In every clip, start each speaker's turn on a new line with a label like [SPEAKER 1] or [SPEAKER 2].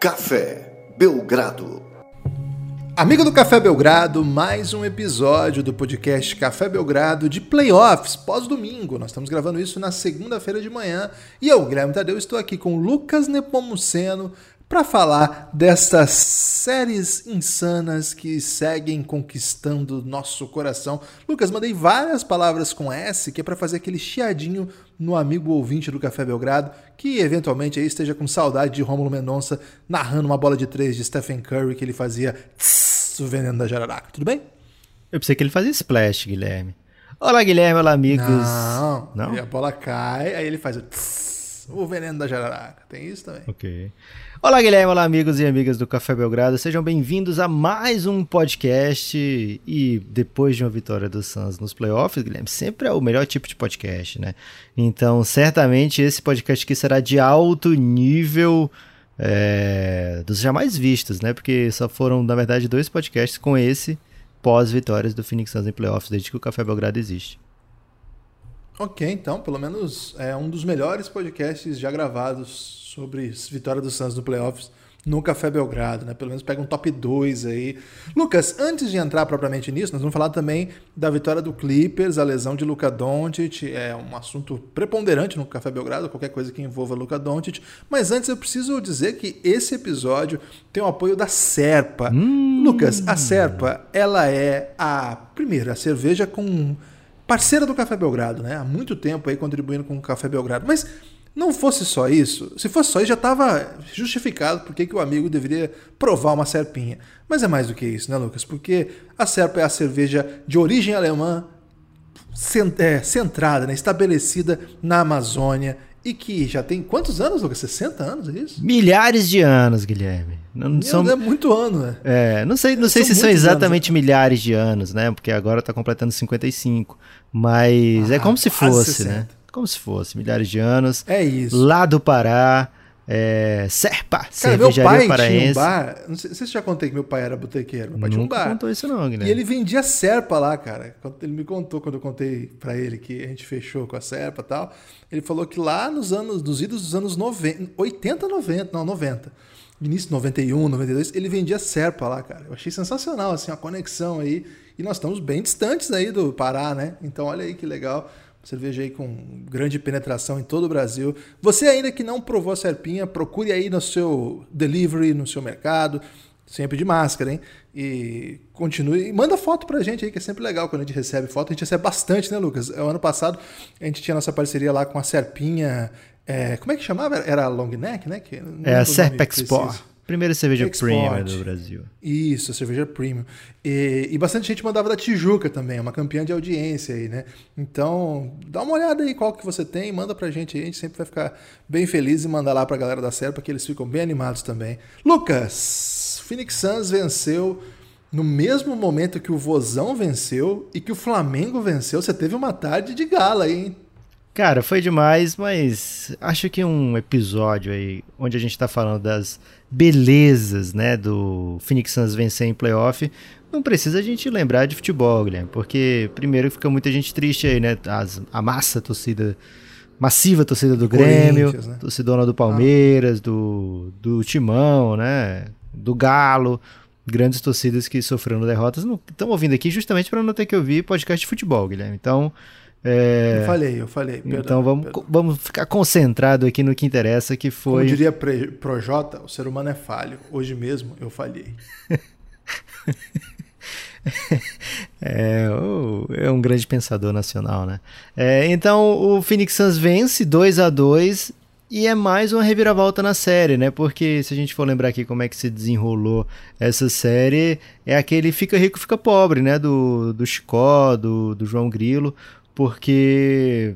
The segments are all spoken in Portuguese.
[SPEAKER 1] Café Belgrado.
[SPEAKER 2] Amigo do Café Belgrado, mais um episódio do podcast Café Belgrado de playoffs, pós-domingo. Nós estamos gravando isso na segunda-feira de manhã e eu, Guilherme Tadeu, estou aqui com Lucas Nepomuceno para falar dessas séries insanas que seguem conquistando nosso coração. Lucas, mandei várias palavras com S, que é para fazer aquele chiadinho no amigo ouvinte do Café Belgrado, que eventualmente aí esteja com saudade de Rômulo Mendonça narrando uma bola de três de Stephen Curry que ele fazia tss, o veneno da jararaca. Tudo bem?
[SPEAKER 3] Eu pensei que ele fazia splash, Guilherme. Olá, Guilherme, olá, amigos.
[SPEAKER 2] Não, Não? a bola cai, aí ele faz o tss, o veneno da jararaca. Tem isso também.
[SPEAKER 3] Ok. Olá, Guilherme, olá, amigos e amigas do Café Belgrado. Sejam bem-vindos a mais um podcast. E depois de uma vitória do Suns nos playoffs, Guilherme, sempre é o melhor tipo de podcast, né? Então, certamente esse podcast aqui será de alto nível é, dos jamais vistos, né? Porque só foram, na verdade, dois podcasts com esse pós-vitórias do Phoenix Suns em playoffs desde que o Café Belgrado existe.
[SPEAKER 2] Ok, então, pelo menos é um dos melhores podcasts já gravados sobre vitória do Santos no playoffs no Café Belgrado, né? Pelo menos pega um top 2 aí. Lucas, antes de entrar propriamente nisso, nós vamos falar também da vitória do Clippers, a lesão de Luca Doncic, é um assunto preponderante no Café Belgrado, qualquer coisa que envolva Luca Doncic, mas antes eu preciso dizer que esse episódio tem o apoio da Serpa. Hum. Lucas, a Serpa, ela é a primeira cerveja com parceira do Café Belgrado, né? Há muito tempo aí contribuindo com o Café Belgrado, mas não fosse só isso, se fosse só isso já estava justificado porque que o amigo deveria provar uma serpinha. Mas é mais do que isso, né, Lucas? Porque a serpa é a cerveja de origem alemã, é, centrada, né, estabelecida na Amazônia e que já tem quantos anos, Lucas? 60 anos, é isso?
[SPEAKER 3] Milhares de anos, Guilherme.
[SPEAKER 2] Não, são... É muito ano, né?
[SPEAKER 3] É, não sei, não sei se são exatamente anos, né? milhares de anos, né? Porque agora está completando 55. Mas é ah, é como se fosse, 60. né? como se fosse, milhares de anos.
[SPEAKER 2] É isso.
[SPEAKER 3] Lá do Pará, é, Serpa,
[SPEAKER 2] Cara, meu pai paraense. Tinha um bar, não sei, não sei se já contei que meu pai era botequeiro, meu pai Nunca tinha um bar.
[SPEAKER 3] contou isso não, Guilherme.
[SPEAKER 2] E ele vendia Serpa lá, cara. Ele me contou quando eu contei para ele que a gente fechou com a Serpa e tal. Ele falou que lá nos anos, nos idos dos anos 90, 80, 90, não, 90. Início 91, 92, ele vendia Serpa lá, cara. Eu achei sensacional, assim, a conexão aí. E nós estamos bem distantes aí do Pará, né? Então olha aí que legal. Cerveja aí com grande penetração em todo o Brasil. Você ainda que não provou a serpinha, procure aí no seu delivery, no seu mercado, sempre de máscara, hein? E continue. E manda foto pra gente aí, que é sempre legal quando a gente recebe foto. A gente recebe bastante, né, Lucas? O ano passado a gente tinha nossa parceria lá com a serpinha. É, como é que chamava? Era long neck, né? Que,
[SPEAKER 3] é a Serpexport. Primeira cerveja Export. premium do Brasil.
[SPEAKER 2] Isso, cerveja premium. E, e, bastante gente mandava da Tijuca também, é uma campeã de audiência aí, né? Então, dá uma olhada aí qual que você tem, manda pra gente aí, a gente sempre vai ficar bem feliz e mandar lá pra galera da Serpa, que eles ficam bem animados também. Lucas, Phoenix Suns venceu no mesmo momento que o Vozão venceu e que o Flamengo venceu. Você teve uma tarde de gala aí, hein?
[SPEAKER 3] Cara, foi demais, mas acho que um episódio aí onde a gente tá falando das belezas, né, do Phoenix Suns vencer em playoff, não precisa a gente lembrar de futebol, Guilherme, porque primeiro fica muita gente triste aí, né, As, a massa torcida massiva torcida do Grêmio, né? do Palmeiras, ah. do, do Timão, né, do Galo, grandes torcidas que sofreram derrotas, estão ouvindo aqui justamente para não ter que ouvir podcast de futebol, Guilherme. Então,
[SPEAKER 2] é... Eu falei, eu falei.
[SPEAKER 3] Perdão, então vamos, perdão. vamos ficar concentrado aqui no que interessa, que foi.
[SPEAKER 2] Como diria Projota, o ser humano é falho. Hoje mesmo eu falhei.
[SPEAKER 3] é, é um grande pensador nacional, né? É, então o Phoenix Suns vence 2 a 2 e é mais uma reviravolta na série, né? Porque se a gente for lembrar aqui como é que se desenrolou essa série, é aquele fica rico, fica pobre, né? Do, do Chicó, do, do João Grilo porque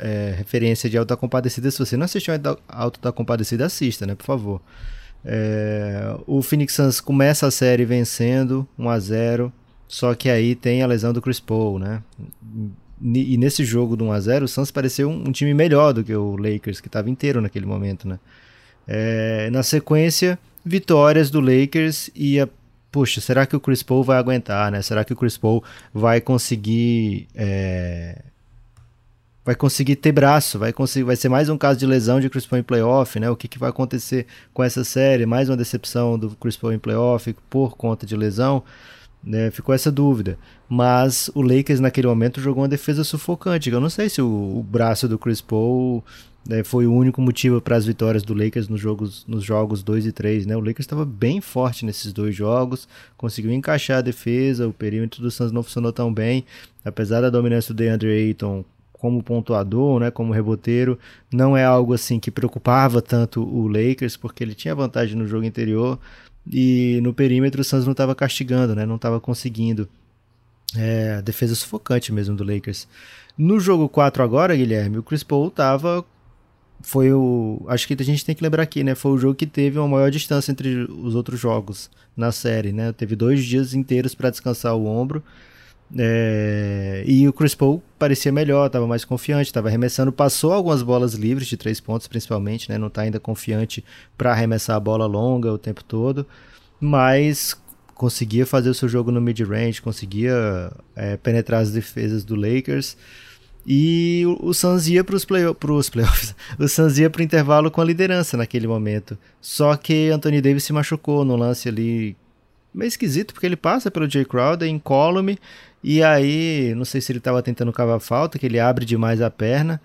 [SPEAKER 3] é, referência de Alto da Compadecida, se você não assistiu Alto da Compadecida, assista, né, por favor. É, o Phoenix Suns começa a série vencendo 1 a 0 só que aí tem a lesão do Chris Paul, né? E nesse jogo do 1 a 0 o Suns pareceu um, um time melhor do que o Lakers, que estava inteiro naquele momento, né? É, na sequência, vitórias do Lakers e a puxa, será que o Chris Paul vai aguentar, né? Será que o Chris Paul vai conseguir é, vai conseguir ter braço, vai conseguir, vai ser mais um caso de lesão de Chris Paul em playoff, né? O que, que vai acontecer com essa série? Mais uma decepção do Chris Paul em playoff por conta de lesão, né? Ficou essa dúvida. Mas o Lakers naquele momento jogou uma defesa sufocante. Eu não sei se o, o braço do Chris Paul né, foi o único motivo para as vitórias do Lakers nos jogos, nos jogos 2 e 3. Né? O Lakers estava bem forte nesses dois jogos, conseguiu encaixar a defesa, o perímetro do Suns não funcionou tão bem, apesar da dominância do DeAndre Ayton como pontuador, né, como reboteiro, não é algo assim que preocupava tanto o Lakers, porque ele tinha vantagem no jogo anterior e no perímetro o Suns não estava castigando, né, não estava conseguindo. É, defesa sufocante mesmo do Lakers. No jogo 4 agora, Guilherme, o Chris Paul estava foi o. Acho que a gente tem que lembrar aqui, né? Foi o jogo que teve uma maior distância entre os outros jogos na série, né? Teve dois dias inteiros para descansar o ombro. É, e o Chris Paul parecia melhor, estava mais confiante, estava arremessando, passou algumas bolas livres de três pontos, principalmente, né? Não está ainda confiante para arremessar a bola longa o tempo todo, mas conseguia fazer o seu jogo no mid-range, conseguia é, penetrar as defesas do Lakers. E o, Suns ia para os play, playoffs. O Suns ia para o intervalo com a liderança naquele momento. Só que Anthony Davis se machucou no lance ali meio esquisito, porque ele passa pelo Jay Crowder em column e aí, não sei se ele estava tentando cavar falta, que ele abre demais a perna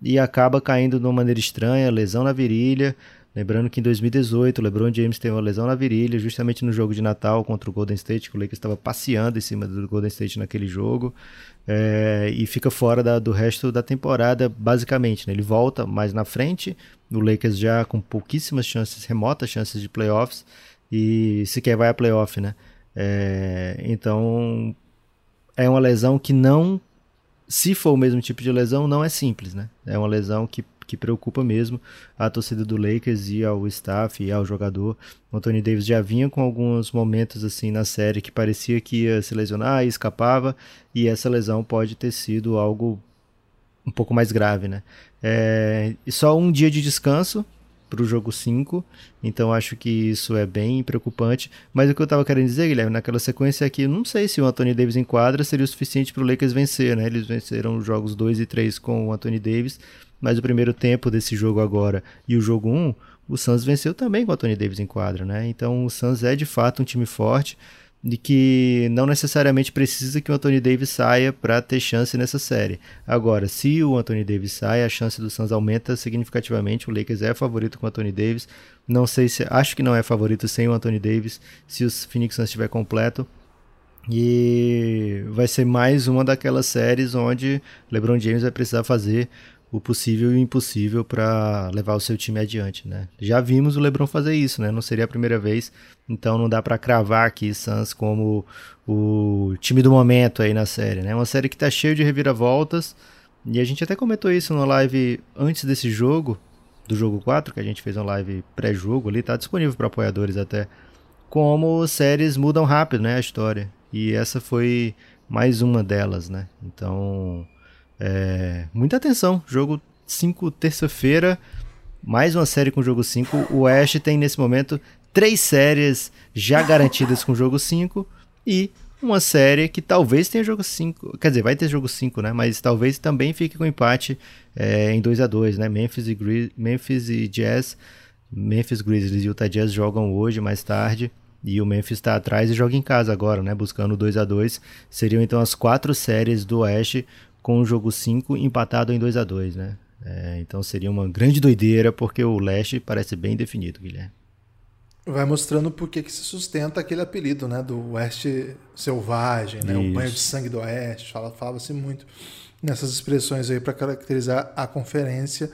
[SPEAKER 3] e acaba caindo de uma maneira estranha, lesão na virilha. Lembrando que em 2018 o LeBron James teve uma lesão na virilha, justamente no jogo de Natal contra o Golden State, que o Lakers estava passeando em cima do Golden State naquele jogo, é, e fica fora da, do resto da temporada, basicamente. Né? Ele volta mais na frente, o Lakers já com pouquíssimas chances, remotas chances de playoffs, e sequer vai a playoff, né? É, então é uma lesão que não, se for o mesmo tipo de lesão, não é simples, né? É uma lesão que, que preocupa mesmo a torcida do Lakers e ao staff e ao jogador. O Anthony Davis já vinha com alguns momentos assim na série que parecia que ia se lesionar e escapava, e essa lesão pode ter sido algo um pouco mais grave, né? É, só um dia de descanso para o jogo 5, então acho que isso é bem preocupante. Mas o que eu estava querendo dizer, Guilherme, naquela sequência aqui, não sei se o Anthony Davis enquadra seria o suficiente para o Lakers vencer, né? Eles venceram os jogos 2 e 3 com o Anthony Davis, mas o primeiro tempo desse jogo agora e o jogo 1, um, o Suns venceu também com o Anthony Davis em quadra, né? Então o Suns é de fato um time forte de que não necessariamente precisa que o Anthony Davis saia para ter chance nessa série. Agora, se o Anthony Davis sai, a chance do Suns aumenta significativamente. O Lakers é favorito com o Anthony Davis. Não sei se acho que não é favorito sem o Anthony Davis, se o Phoenix Suns estiver completo. E vai ser mais uma daquelas séries onde LeBron James vai precisar fazer o possível e o impossível para levar o seu time adiante, né? Já vimos o LeBron fazer isso, né? Não seria a primeira vez, então não dá para cravar aqui Suns como o time do momento aí na série, né? Uma série que tá cheia de reviravoltas, e a gente até comentou isso no live antes desse jogo, do jogo 4, que a gente fez uma live pré-jogo ali, tá disponível para apoiadores até, como séries mudam rápido, né, a história. E essa foi mais uma delas, né? Então, é, muita atenção. Jogo 5, terça-feira. Mais uma série com jogo 5. O Ash tem nesse momento três séries já garantidas com jogo 5 e uma série que talvez tenha jogo 5. Quer dizer, vai ter jogo 5, né? Mas talvez também fique com empate é, em 2 a 2 né? Memphis e, Gri Memphis e Jazz. Memphis Grizzlies e Utah Jazz jogam hoje, mais tarde. E o Memphis está atrás e joga em casa agora, né? Buscando 2 a 2 Seriam então as quatro séries do Oeste com o jogo 5 empatado em 2 a 2 né? É, então seria uma grande doideira, porque o leste parece bem definido, Guilherme.
[SPEAKER 2] Vai mostrando por que se sustenta aquele apelido, né? Do Oeste Selvagem, né? O banho de sangue do Oeste. Falava-se muito nessas expressões aí para caracterizar a conferência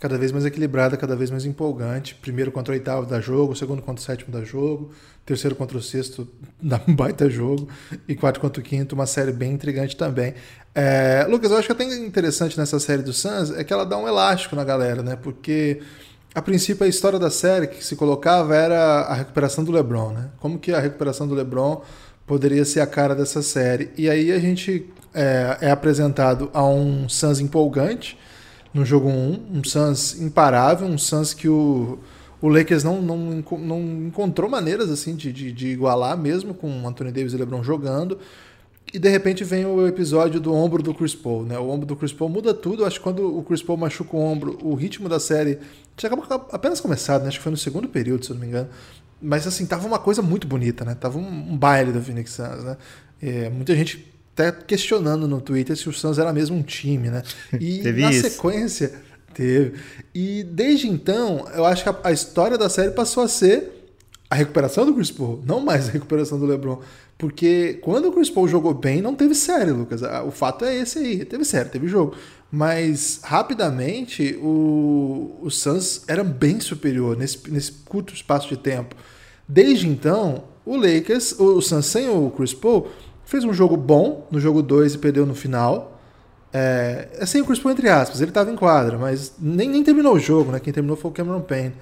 [SPEAKER 2] cada vez mais equilibrada, cada vez mais empolgante. Primeiro contra o oitavo da jogo, segundo contra o sétimo da jogo, terceiro contra o sexto dá um baita jogo, e quarto contra o quinto, uma série bem intrigante também. É, Lucas, eu acho que até interessante nessa série do Suns é que ela dá um elástico na galera, né? Porque a princípio a história da série que se colocava era a recuperação do LeBron, né? Como que a recuperação do LeBron poderia ser a cara dessa série. E aí a gente é, é apresentado a um Suns empolgante, no jogo 1, um Suns imparável, um Suns que o, o Lakers não, não, não encontrou maneiras assim de, de, de igualar, mesmo com Anthony Davis e LeBron jogando. E de repente vem o episódio do ombro do Chris Paul, né? O ombro do Chris Paul muda tudo. Acho que quando o Chris Paul machuca o ombro, o ritmo da série tinha apenas começado, né? Acho que foi no segundo período, se eu não me engano. Mas assim, tava uma coisa muito bonita, né? Tava um, um baile do Phoenix Suns, né? É, muita gente até questionando no Twitter se o Suns era mesmo um time, né? E na isso. sequência teve. E desde então, eu acho que a, a história da série passou a ser a recuperação do Chris Paul, não mais a recuperação do LeBron. Porque quando o Chris Paul jogou bem, não teve série, Lucas. O fato é esse aí. Teve série, teve jogo. Mas rapidamente o, o Suns era bem superior nesse, nesse curto espaço de tempo. Desde então, o Lakers, o Suns sem o Chris Paul, fez um jogo bom no jogo 2 e perdeu no final. É, é, sem o Chris Paul, entre aspas, ele estava em quadra, mas nem, nem terminou o jogo, né? Quem terminou foi o Cameron Payne.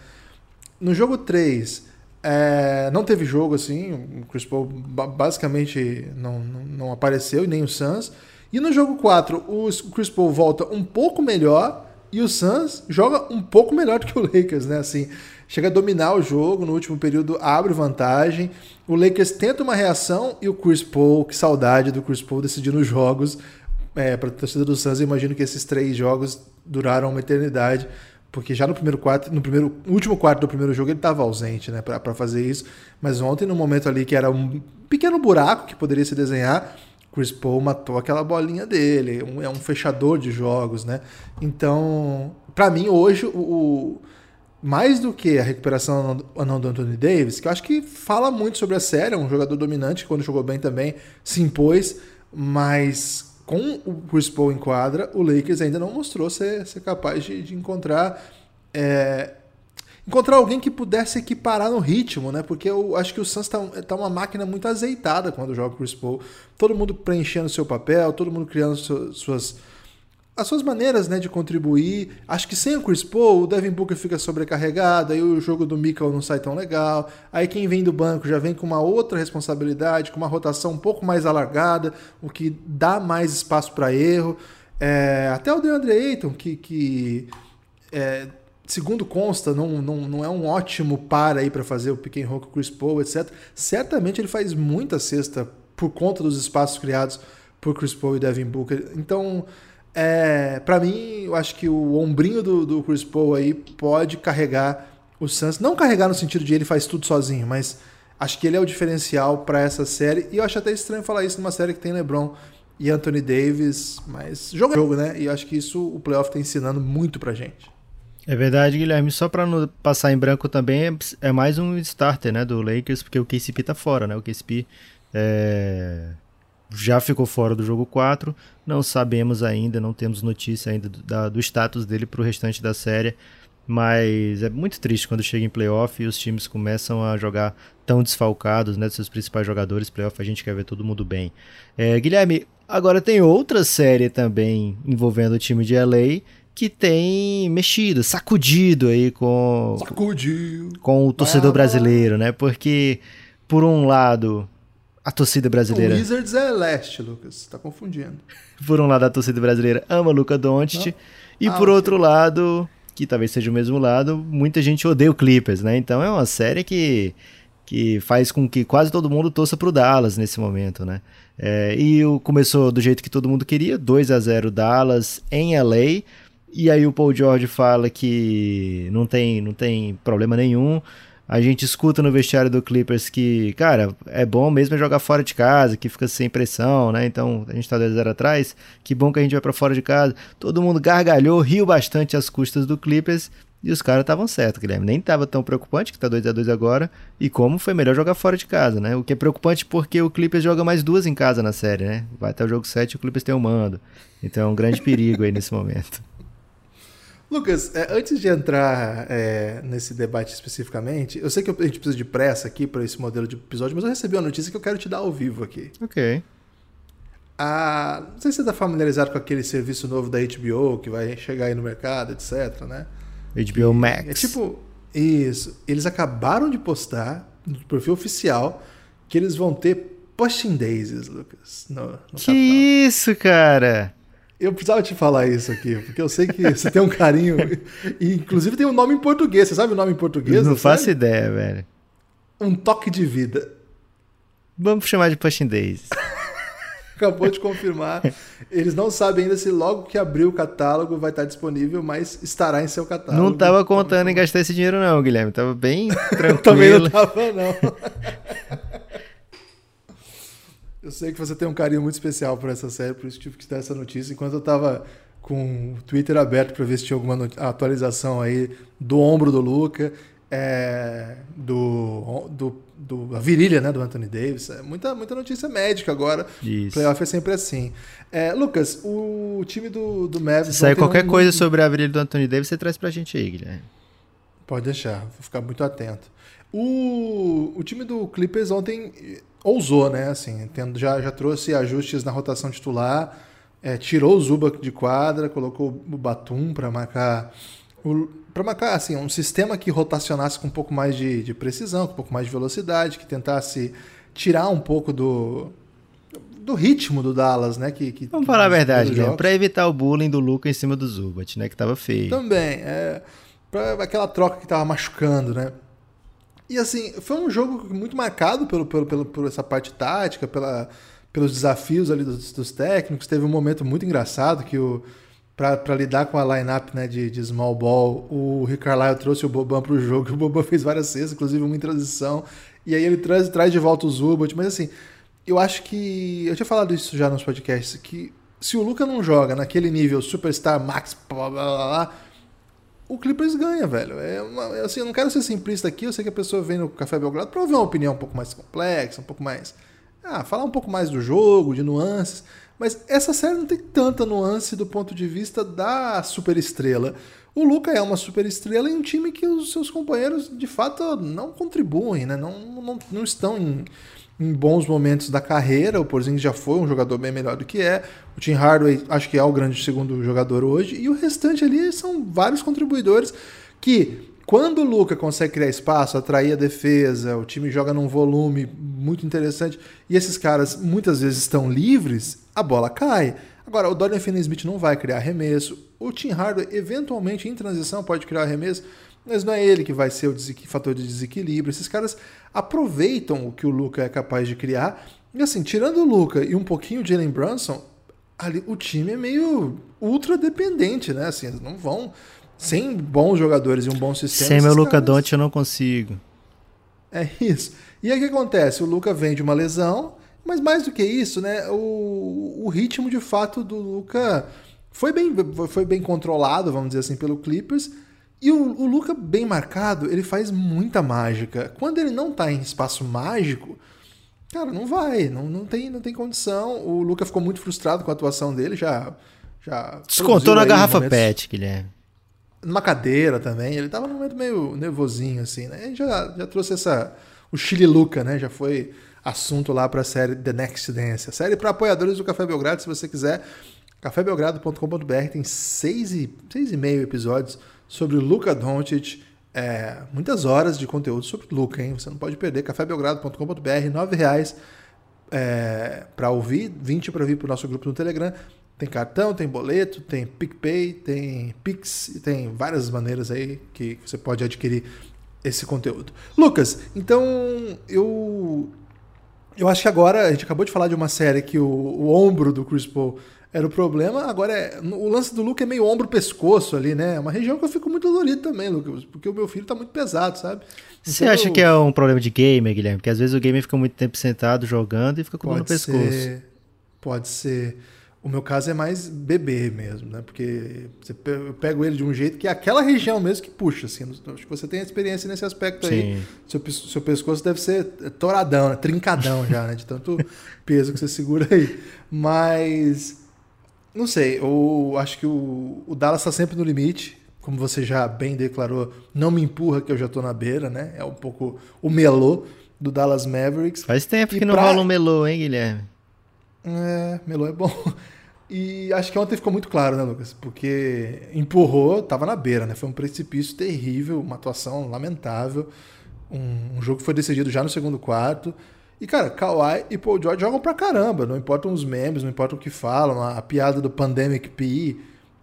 [SPEAKER 2] No jogo 3, é, não teve jogo assim, o Chris Paul basicamente não, não, não, apareceu e nem o Suns. E no jogo 4, o Chris Paul volta um pouco melhor e o Suns joga um pouco melhor do que o Lakers, né? Assim, chega a dominar o jogo no último período, abre vantagem. O Lakers tenta uma reação e o Chris Paul, que saudade do Chris Paul decidindo os jogos. É, para a torcida do Suns, eu imagino que esses três jogos duraram uma eternidade porque já no primeiro quarto, no primeiro, último quarto do primeiro jogo ele estava ausente, né, para fazer isso. Mas ontem, no momento ali que era um pequeno buraco que poderia se desenhar, Chris Paul matou aquela bolinha dele. Um, é um fechador de jogos, né? Então, para mim hoje o, o, mais do que a recuperação não do Anthony Davis, que eu acho que fala muito sobre a série, é um jogador dominante quando jogou bem também se impôs, mas com o Chris Paul em quadra, o Lakers ainda não mostrou ser, ser capaz de, de encontrar é, encontrar alguém que pudesse equiparar no ritmo, né? Porque eu acho que o Suns tá, tá uma máquina muito azeitada quando joga o Chris Paul. Todo mundo preenchendo seu papel, todo mundo criando suas as suas maneiras né, de contribuir. Acho que sem o Chris Paul, o Devin Booker fica sobrecarregado, aí o jogo do Mikkel não sai tão legal. Aí quem vem do banco já vem com uma outra responsabilidade, com uma rotação um pouco mais alargada, o que dá mais espaço para erro. É, até o DeAndre Ayton, que, que é, segundo consta, não, não, não é um ótimo par aí para fazer o pick and roll com o Chris Paul, etc. Certamente ele faz muita cesta por conta dos espaços criados por Chris Paul e Devin Booker. Então, é, para mim, eu acho que o ombrinho do, do Chris Paul aí pode carregar o Suns. Não carregar no sentido de ele faz tudo sozinho, mas acho que ele é o diferencial para essa série. E eu acho até estranho falar isso numa série que tem LeBron e Anthony Davis, mas jogo é jogo, né? E acho que isso o playoff tá ensinando muito pra gente.
[SPEAKER 3] É verdade, Guilherme. Só para não passar em branco também, é, é, mais um starter, né, do Lakers, porque o KCP tá fora, né? O KCP é já ficou fora do jogo 4. Não sabemos ainda, não temos notícia ainda do, da, do status dele para o restante da série. Mas é muito triste quando chega em playoff e os times começam a jogar tão desfalcados, né? Seus principais jogadores, playoff, a gente quer ver todo mundo bem. É, Guilherme, agora tem outra série também envolvendo o time de LA que tem mexido, sacudido aí com,
[SPEAKER 2] Sacudiu.
[SPEAKER 3] com o torcedor brasileiro, né? Porque, por um lado, a torcida brasileira. O
[SPEAKER 2] Wizards é leste, Lucas. Você tá confundindo.
[SPEAKER 3] Por um lado, a torcida brasileira ama Luca Doncic. E ah, por okay. outro lado, que talvez seja o mesmo lado, muita gente odeia o Clippers, né? Então é uma série que, que faz com que quase todo mundo torça pro Dallas nesse momento, né? É, e o, começou do jeito que todo mundo queria, 2 a 0 Dallas em LA. E aí o Paul George fala que não tem, não tem problema nenhum a gente escuta no vestiário do Clippers que, cara, é bom mesmo jogar fora de casa, que fica sem pressão, né? Então, a gente tá 2 0 atrás, que bom que a gente vai para fora de casa. Todo mundo gargalhou, riu bastante às custas do Clippers e os caras estavam certos, Guilherme. Nem tava tão preocupante que tá 2 a 2 agora, e como foi melhor jogar fora de casa, né? O que é preocupante porque o Clippers joga mais duas em casa na série, né? Vai até o jogo 7 e o Clippers tem o um mando. Então é um grande perigo aí nesse momento.
[SPEAKER 2] Lucas, é, antes de entrar é, nesse debate especificamente, eu sei que a gente precisa de pressa aqui para esse modelo de episódio, mas eu recebi uma notícia que eu quero te dar ao vivo aqui.
[SPEAKER 3] Ok.
[SPEAKER 2] Não sei se você está familiarizado com aquele serviço novo da HBO que vai chegar aí no mercado, etc, né?
[SPEAKER 3] HBO Max.
[SPEAKER 2] É tipo, isso. Eles acabaram de postar no perfil oficial que eles vão ter Pushing Daisies, Lucas. No, no
[SPEAKER 3] que isso, cara?
[SPEAKER 2] Eu precisava te falar isso aqui, porque eu sei que você tem um carinho. e, inclusive tem um nome em português. Você sabe o nome em português?
[SPEAKER 3] Não faço ideia, velho.
[SPEAKER 2] Um toque de vida.
[SPEAKER 3] Vamos chamar de Pushing Days.
[SPEAKER 2] acabou de confirmar. Eles não sabem ainda se logo que abrir o catálogo vai estar disponível, mas estará em seu catálogo.
[SPEAKER 3] Não estava contando em gastar esse dinheiro não, Guilherme. Tava bem tranquilo.
[SPEAKER 2] Também não tava não. eu sei que você tem um carinho muito especial por essa série, por isso tive que dar essa notícia. Enquanto eu tava com o Twitter aberto para ver se tinha alguma atualização aí do ombro do Luca, é, do, do, do, a virilha né, do Anthony Davis. É muita, muita notícia médica agora. Isso. Playoff é sempre assim. É, Lucas, o time do, do Mavis...
[SPEAKER 3] Se sair qualquer um... coisa sobre a virilha do Anthony Davis, você traz pra gente aí, Guilherme.
[SPEAKER 2] Pode deixar, vou ficar muito atento. O, o time do Clippers ontem ousou, né? Assim, tendo, já, já trouxe ajustes na rotação titular, é, tirou o Zuba de quadra, colocou o Batum para marcar para marcar assim, um sistema que rotacionasse com um pouco mais de, de, precisão, com um pouco mais de velocidade, que tentasse tirar um pouco do, do ritmo do Dallas, né? Que, que
[SPEAKER 3] Vamos falar a verdade, para evitar o bullying do Luca em cima do Zubat, né? Que tava feio.
[SPEAKER 2] Também, é, para aquela troca que tava machucando, né? E assim, foi um jogo muito marcado pelo, pelo, pelo, por essa parte tática, pela, pelos desafios ali dos, dos técnicos. Teve um momento muito engraçado que o para lidar com a lineup né, de, de small ball, o Rick Carlisle trouxe o Boban para o jogo, o Boban fez várias cestas, inclusive uma em transição, e aí ele traz, traz de volta o Zubat, mas assim, eu acho que, eu tinha falado isso já nos podcasts, que se o Luca não joga naquele nível superstar, max, blá, blá, blá, blá o Clippers ganha, velho. É uma, é assim, eu não quero ser simplista aqui, eu sei que a pessoa vem no Café Belgrado para ouvir uma opinião um pouco mais complexa, um pouco mais... Ah, falar um pouco mais do jogo, de nuances, mas essa série não tem tanta nuance do ponto de vista da superestrela. O Luca é uma superestrela em um time que os seus companheiros de fato não contribuem, né? não, não, não estão em, em bons momentos da carreira. O Porzingis já foi um jogador bem melhor do que é. O Tim Hardaway acho que é o grande segundo jogador hoje. E o restante ali são vários contribuidores que quando o Luca consegue criar espaço, atrair a defesa, o time joga num volume muito interessante e esses caras muitas vezes estão livres, a bola cai. Agora, o Dorian Finney-Smith não vai criar arremesso. O Tim Hardaway, eventualmente, em transição, pode criar arremesso, mas não é ele que vai ser o fator de desequilíbrio. Esses caras aproveitam o que o Luca é capaz de criar. E assim, tirando o Luca e um pouquinho de Jalen Brunson, ali o time é meio ultra dependente, né? Assim, eles não vão sem bons jogadores e um bom sistema.
[SPEAKER 3] Sem meu Luca Doncic eu não consigo.
[SPEAKER 2] É isso. E aí o que acontece? O Luca vem de uma lesão, mas mais do que isso, né? O, o ritmo de fato do Luca foi bem, foi bem controlado, vamos dizer assim, pelo Clippers. E o, o Luca bem marcado, ele faz muita mágica. Quando ele não tá em espaço mágico, cara, não vai, não, não, tem, não tem condição. O Luca ficou muito frustrado com a atuação dele, já. já
[SPEAKER 3] Descontou na garrafa momentos... PET, Guilherme
[SPEAKER 2] numa cadeira também. Ele tava num momento meio nervosinho, assim, né? já, já trouxe essa. O Chile Luca, né? Já foi assunto lá para a série The Next Dance. A série para apoiadores do Café Belgrado, se você quiser. cafébelgrado.com.br tem seis e, seis e meio episódios sobre Luca Doncic. É, muitas horas de conteúdo sobre Luca, hein? Você não pode perder. cafébelgrado.com.br, nove reais é, para ouvir, 20 para vir para o nosso grupo no Telegram. Tem cartão, tem boleto, tem PicPay, tem Pix, tem várias maneiras aí que você pode adquirir esse conteúdo. Lucas, então eu eu acho que agora a gente acabou de falar de uma série que o, o ombro do Chris Paul era o problema, agora é, o lance do Luke é meio ombro-pescoço ali, né? É uma região que eu fico muito dolorido também, Lucas, porque o meu filho tá muito pesado, sabe?
[SPEAKER 3] Então, Você acha eu... que é um problema de gamer, Guilherme? Porque às vezes o gamer fica muito tempo sentado jogando e fica com dor no pescoço.
[SPEAKER 2] Ser, pode ser. O meu caso é mais bebê mesmo, né? Porque eu pego ele de um jeito que é aquela região mesmo que puxa, assim. Acho que você tem experiência nesse aspecto Sim. aí. Seu, seu pescoço deve ser toradão, né? trincadão já, né? De tanto peso que você segura aí. Mas, não sei, eu acho que o, o Dallas está sempre no limite. Como você já bem declarou, não me empurra que eu já estou na beira, né? É um pouco o melô do Dallas Mavericks.
[SPEAKER 3] Faz tempo e que não pra... rola um melô, hein, Guilherme?
[SPEAKER 2] É, Melo é bom. E acho que ontem ficou muito claro, né, Lucas? Porque empurrou, tava na beira, né? Foi um precipício terrível, uma atuação lamentável. Um, um jogo que foi decidido já no segundo quarto. E, cara, Kawhi e Paul George jogam pra caramba. Não importam os memes, não importa o que falam, a, piada do Pandemic P.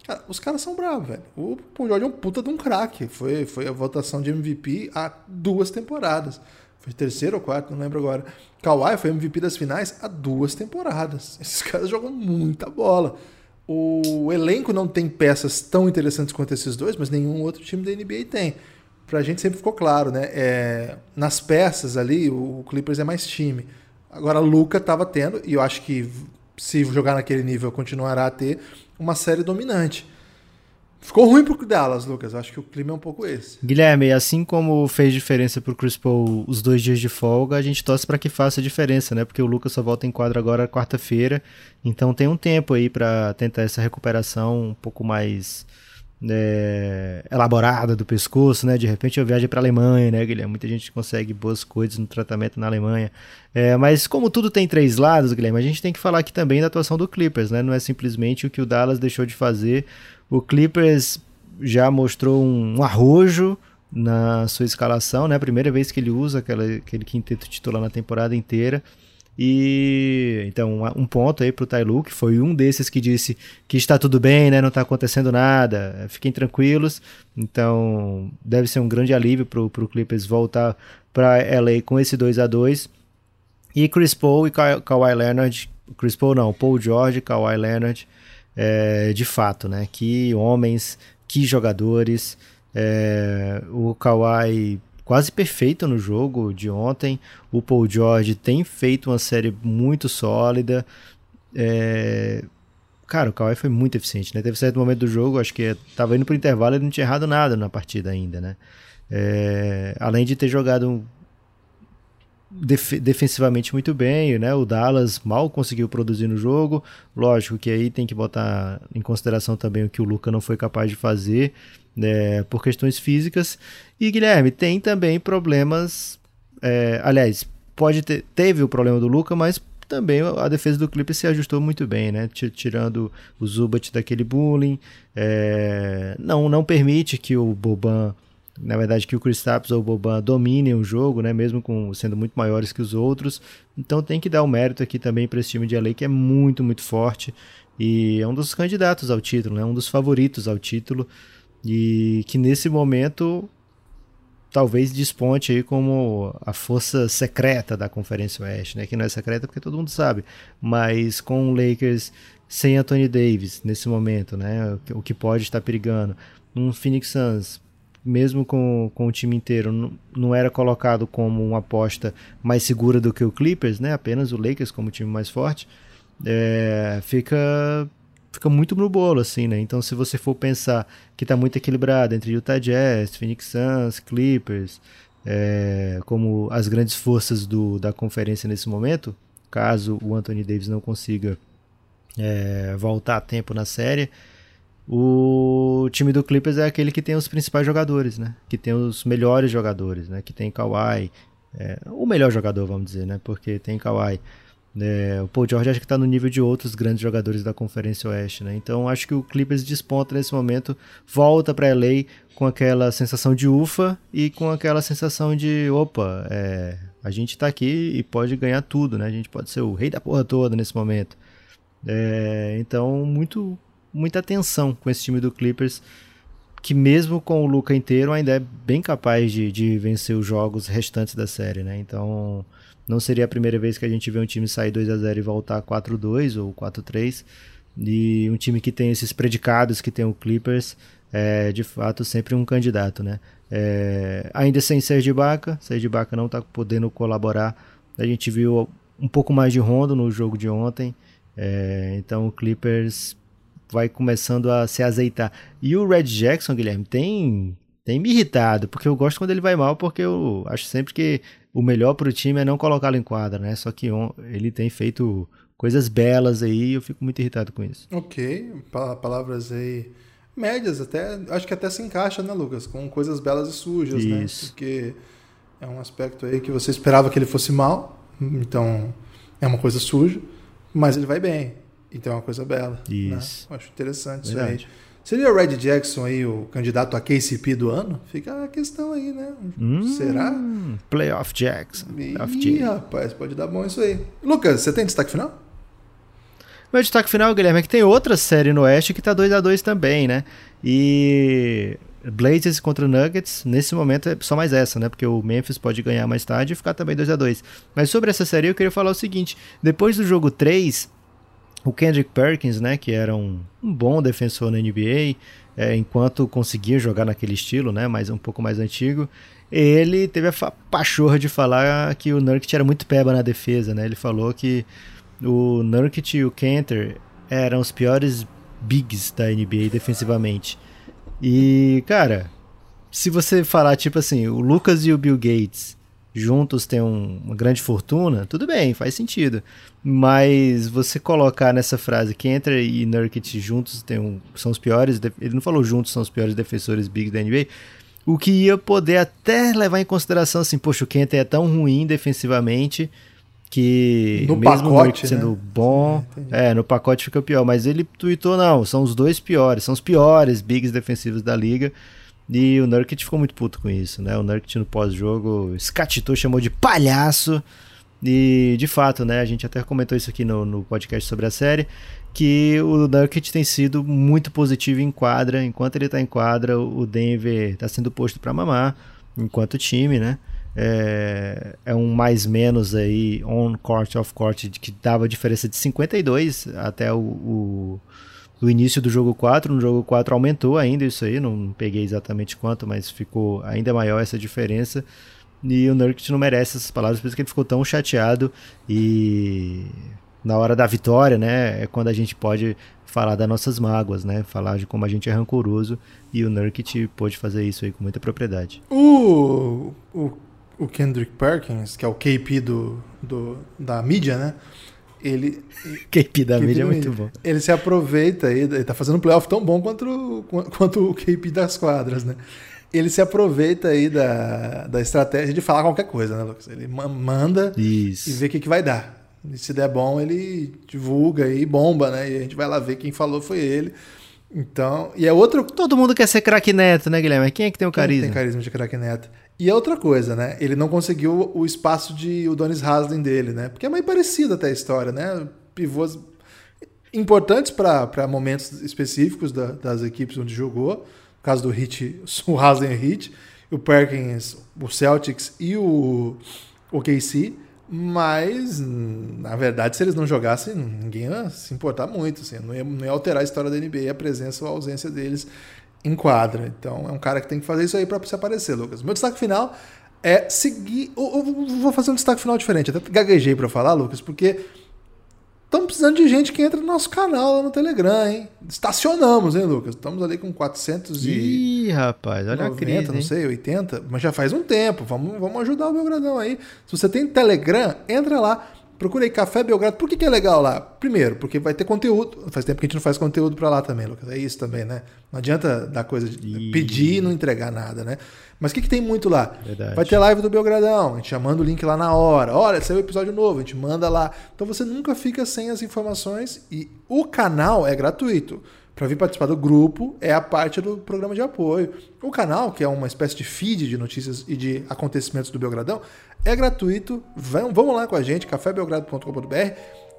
[SPEAKER 2] Cara, os caras são bravos, velho. O Paul George é um puta de um craque. Foi, foi a votação de MVP há duas temporadas. Foi terceiro ou quarto, não lembro agora. Kawhi foi MVP das finais há duas temporadas. Esses caras jogam muita bola. O elenco não tem peças tão interessantes quanto esses dois, mas nenhum outro time da NBA tem. Pra gente sempre ficou claro, né? É, nas peças ali, o Clippers é mais time. Agora, Luca estava tendo, e eu acho que se jogar naquele nível continuará a ter, uma série dominante. Ficou ruim pro Dallas, Lucas. Acho que o clima é um pouco esse.
[SPEAKER 3] Guilherme, assim como fez diferença pro Chris Paul os dois dias de folga, a gente torce para que faça diferença, né? Porque o Lucas só volta em quadro agora quarta-feira. Então tem um tempo aí para tentar essa recuperação um pouco mais é, elaborada do pescoço, né? De repente eu viajo para Alemanha, né, Guilherme? Muita gente consegue boas coisas no tratamento na Alemanha. É, mas como tudo tem três lados, Guilherme, a gente tem que falar aqui também da atuação do Clippers, né? Não é simplesmente o que o Dallas deixou de fazer o Clippers já mostrou um, um arrojo na sua escalação, né? A primeira vez que ele usa aquela, aquele quinteto titular na temporada inteira. E então, um ponto aí pro Tailu, que foi um desses que disse que está tudo bem, né? Não está acontecendo nada, fiquem tranquilos. Então, deve ser um grande alívio pro, pro Clippers voltar para LA com esse 2 a 2 E Chris Paul e Ka Kawhi Leonard, Chris Paul não, Paul George e Kawhi Leonard é, de fato, né? Que homens, que jogadores. É, o Kawhi quase perfeito no jogo de ontem. O Paul George tem feito uma série muito sólida. É, cara, o Kawhi foi muito eficiente, né? Teve certo momento do jogo, acho que estava indo pro intervalo e não tinha errado nada na partida ainda, né? É, além de ter jogado def defensivamente muito bem, né? O Dallas mal conseguiu produzir no jogo. Lógico que aí tem que botar em consideração também o que o Luca não foi capaz de fazer, né? Por questões físicas. E Guilherme tem também problemas. É, aliás, pode ter, teve o problema do Luca, mas também a defesa do Clippers se ajustou muito bem, né? Tirando o Zubat daquele bullying, é, não não permite que o Boban na verdade, que o Kristaps ou o Boban dominem o jogo, né, mesmo com sendo muito maiores que os outros. Então tem que dar o mérito aqui também para esse time de LA que é muito, muito forte. E é um dos candidatos ao título, né, um dos favoritos ao título. E que nesse momento talvez desponte aí como a força secreta da Conferência Oeste, né, que não é secreta porque todo mundo sabe, mas com o Lakers sem Anthony Davis nesse momento, né, o que pode estar perigando, um Phoenix Suns mesmo com, com o time inteiro, não, era colocado como uma aposta mais segura do que o Clippers, né? Apenas o Lakers como time mais forte. É, fica fica muito no bolo, assim, né? Então, se você for pensar que está muito equilibrado entre Utah Jazz, Phoenix Suns, Clippers, é, como as grandes forças do, da conferência nesse momento, caso o Anthony Davis não consiga é, voltar a tempo na série, o time do Clippers é aquele que tem os principais jogadores, né? Que tem os melhores jogadores, né? Que tem Kawhi, é, o melhor jogador, vamos dizer, né? Porque tem Kawhi. É, o Paul George acho que está no nível de outros grandes jogadores da Conferência Oeste, né? Então acho que o Clippers desponta nesse momento, volta para LA com aquela sensação de ufa e com aquela sensação de opa, é, a gente está aqui e pode ganhar tudo, né? A gente pode ser o rei da porra toda nesse momento. É, então muito muita atenção com esse time do Clippers, que mesmo com o Luca inteiro ainda é bem capaz de, de vencer os jogos restantes da série, né? Então não seria a primeira vez que a gente vê um time sair 2 a 0 e voltar 4-2 ou 4-3. E um time que tem esses predicados que tem o Clippers é de fato sempre um candidato, né? É, ainda sem Serge Ibaka, Serge Ibaka não está podendo colaborar. A gente viu um pouco mais de rondo no jogo de ontem. É, então o Clippers vai começando a se azeitar. E o Red Jackson, Guilherme, tem, tem me irritado, porque eu gosto quando ele vai mal, porque eu acho sempre que o melhor para o time é não colocá-lo em quadra, né? Só que ele tem feito coisas belas aí e eu fico muito irritado com isso.
[SPEAKER 2] Ok, palavras aí médias até, acho que até se encaixa, né, Lucas? Com coisas belas e sujas, né? isso. né? Porque é um aspecto aí que você esperava que ele fosse mal, então é uma coisa suja, mas ele vai bem. Então é uma coisa bela. Né? Isso. Né? Acho interessante Verdade. isso aí. Seria o Red Jackson aí o candidato a KCP do ano? Fica a questão aí, né?
[SPEAKER 3] Hum,
[SPEAKER 2] Será?
[SPEAKER 3] Playoff Jackson.
[SPEAKER 2] Playoff Ih, rapaz, pode dar bom isso aí. Lucas, você tem destaque final?
[SPEAKER 3] Meu destaque final, Guilherme, é que tem outra série no Oeste que tá 2 a 2 também, né? E Blazers contra Nuggets, nesse momento é só mais essa, né? Porque o Memphis pode ganhar mais tarde e ficar também 2 a 2 Mas sobre essa série eu queria falar o seguinte: depois do jogo 3, o Kendrick Perkins, né? Que era um, um bom defensor na NBA, é, enquanto conseguia jogar naquele estilo, né? Mas um pouco mais antigo. Ele teve a pachorra de falar que o Nurkic era muito peba na defesa, né? Ele falou que o Nurkic e o Cantor eram os piores bigs da NBA defensivamente. E, cara, se você falar tipo assim, o Lucas e o Bill Gates juntos têm um, uma grande fortuna, tudo bem, faz sentido. Mas você colocar nessa frase que entra e Nurkic juntos tem um, são os piores, ele não falou juntos são os piores defensores bigs da NBA, o que ia poder até levar em consideração assim, poxa, o Kent é tão ruim defensivamente que
[SPEAKER 2] no
[SPEAKER 3] mesmo
[SPEAKER 2] pacote,
[SPEAKER 3] sendo
[SPEAKER 2] né?
[SPEAKER 3] bom,
[SPEAKER 2] Sim,
[SPEAKER 3] é, no pacote fica pior, mas ele tweetou não, são os dois piores, são os piores bigs defensivos da liga. E o Nurkic ficou muito puto com isso, né? O Nurkic no pós-jogo escatitou, chamou de palhaço. E de fato, né? A gente até comentou isso aqui no, no podcast sobre a série, que o Nurkic tem sido muito positivo em quadra. Enquanto ele está em quadra, o Denver está sendo posto para mamar, enquanto time, né? É, é, um mais menos aí on court off court que dava diferença de 52 até o, o, o, início do jogo 4 no jogo 4 aumentou ainda isso aí não peguei exatamente quanto mas ficou ainda maior essa diferença. E o Nurkic não merece essas palavras por isso que ele ficou tão chateado. E na hora da vitória né é quando a gente pode falar das nossas mágoas né falar de como a gente é rancoroso. E o Nurkic pôde fazer isso aí com muita propriedade.
[SPEAKER 2] O, o o Kendrick Perkins, que é o KP do, do, da mídia, né? Ele.
[SPEAKER 3] KP da KP mídia é muito bom.
[SPEAKER 2] Ele se aproveita aí, ele tá fazendo um playoff tão bom quanto, quanto o KP das quadras, né? Ele se aproveita aí da, da estratégia de falar qualquer coisa, né, Lucas? Ele manda
[SPEAKER 3] Isso.
[SPEAKER 2] e vê o que, que vai dar. E se der bom, ele divulga e bomba, né? E a gente vai lá ver quem falou foi ele. Então, e é outro.
[SPEAKER 3] Todo mundo quer ser craque neto, né, Guilherme? Quem é que tem o carisma?
[SPEAKER 2] Quem tem carisma de craque neto. E é outra coisa, né? Ele não conseguiu o espaço de Udonis Haslem dele, né? Porque é meio parecido até a história, né? Pivôs importantes para momentos específicos da, das equipes onde jogou. No caso do Hit, o Haslem é Hit, o Perkins, o Celtics e o, o KC. Mas, na verdade, se eles não jogassem, ninguém ia se importar muito. Assim, não, ia, não ia alterar a história da NBA a presença ou a ausência deles em quadra. Então, é um cara que tem que fazer isso aí para se aparecer, Lucas. Meu destaque final é seguir. Eu, eu vou fazer um destaque final diferente. Até gaguejei para falar, Lucas, porque estamos precisando de gente que entra no nosso canal lá no Telegram, hein? Estacionamos, hein, Lucas? Estamos ali com 400
[SPEAKER 3] e... Ih, rapaz, olha 90, a crise,
[SPEAKER 2] não sei, 80, mas já faz um tempo. Vamos, vamos ajudar o Belgradão aí. Se você tem Telegram, entra lá. Procura aí Café Belgrado. Por que, que é legal lá? Primeiro, porque vai ter conteúdo. Faz tempo que a gente não faz conteúdo para lá também, Lucas. É isso também, né? Não adianta dar coisa de pedir e não entregar nada, né? Mas o que, que tem muito lá?
[SPEAKER 3] Verdade.
[SPEAKER 2] Vai ter live do Belgradão, a gente já manda o link lá na hora. Olha, saiu o episódio novo, a gente manda lá. Então você nunca fica sem as informações e o canal é gratuito. Para vir participar do grupo é a parte do programa de apoio. O canal, que é uma espécie de feed de notícias e de acontecimentos do Belgradão, é gratuito. Vamos lá com a gente, cafébelgrado.com.br,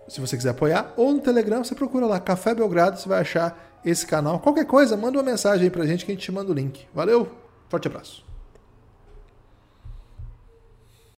[SPEAKER 2] se você quiser apoiar, ou no Telegram, você procura lá, Café Belgrado, você vai achar esse canal. Qualquer coisa, manda uma mensagem aí pra gente que a gente te manda o link. Valeu, forte abraço.